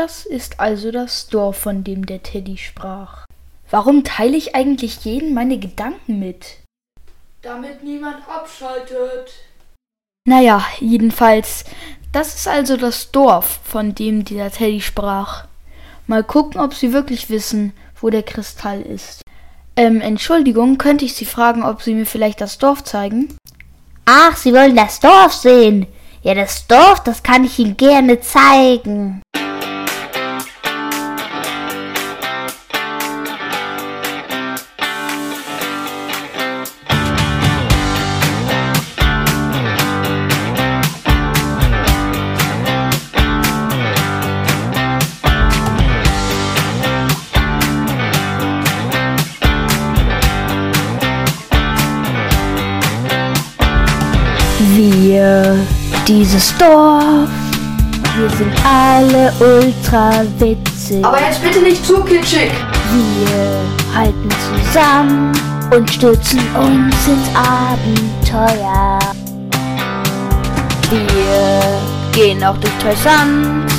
Das ist also das Dorf, von dem der Teddy sprach. Warum teile ich eigentlich jeden meine Gedanken mit? Damit niemand abschaltet. Naja, jedenfalls, das ist also das Dorf, von dem dieser Teddy sprach. Mal gucken, ob Sie wirklich wissen, wo der Kristall ist. Ähm, Entschuldigung, könnte ich Sie fragen, ob Sie mir vielleicht das Dorf zeigen? Ach, Sie wollen das Dorf sehen? Ja, das Dorf, das kann ich Ihnen gerne zeigen. Wir, dieses Dorf, wir sind alle ultra witzig. Aber jetzt bitte nicht zu kitschig. Wir halten zusammen und stürzen uns ins Abenteuer. Wir gehen auch durch Treusand.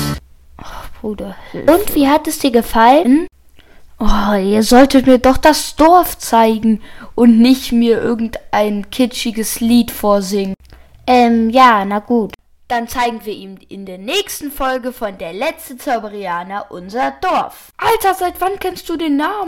Ach, Bruder. Und wie hat es dir gefallen? Oh, ihr solltet mir doch das Dorf zeigen und nicht mir irgendein kitschiges Lied vorsingen. Ähm, ja, na gut. Dann zeigen wir ihm in der nächsten Folge von Der letzte Zauberianer unser Dorf. Alter, seit wann kennst du den Namen?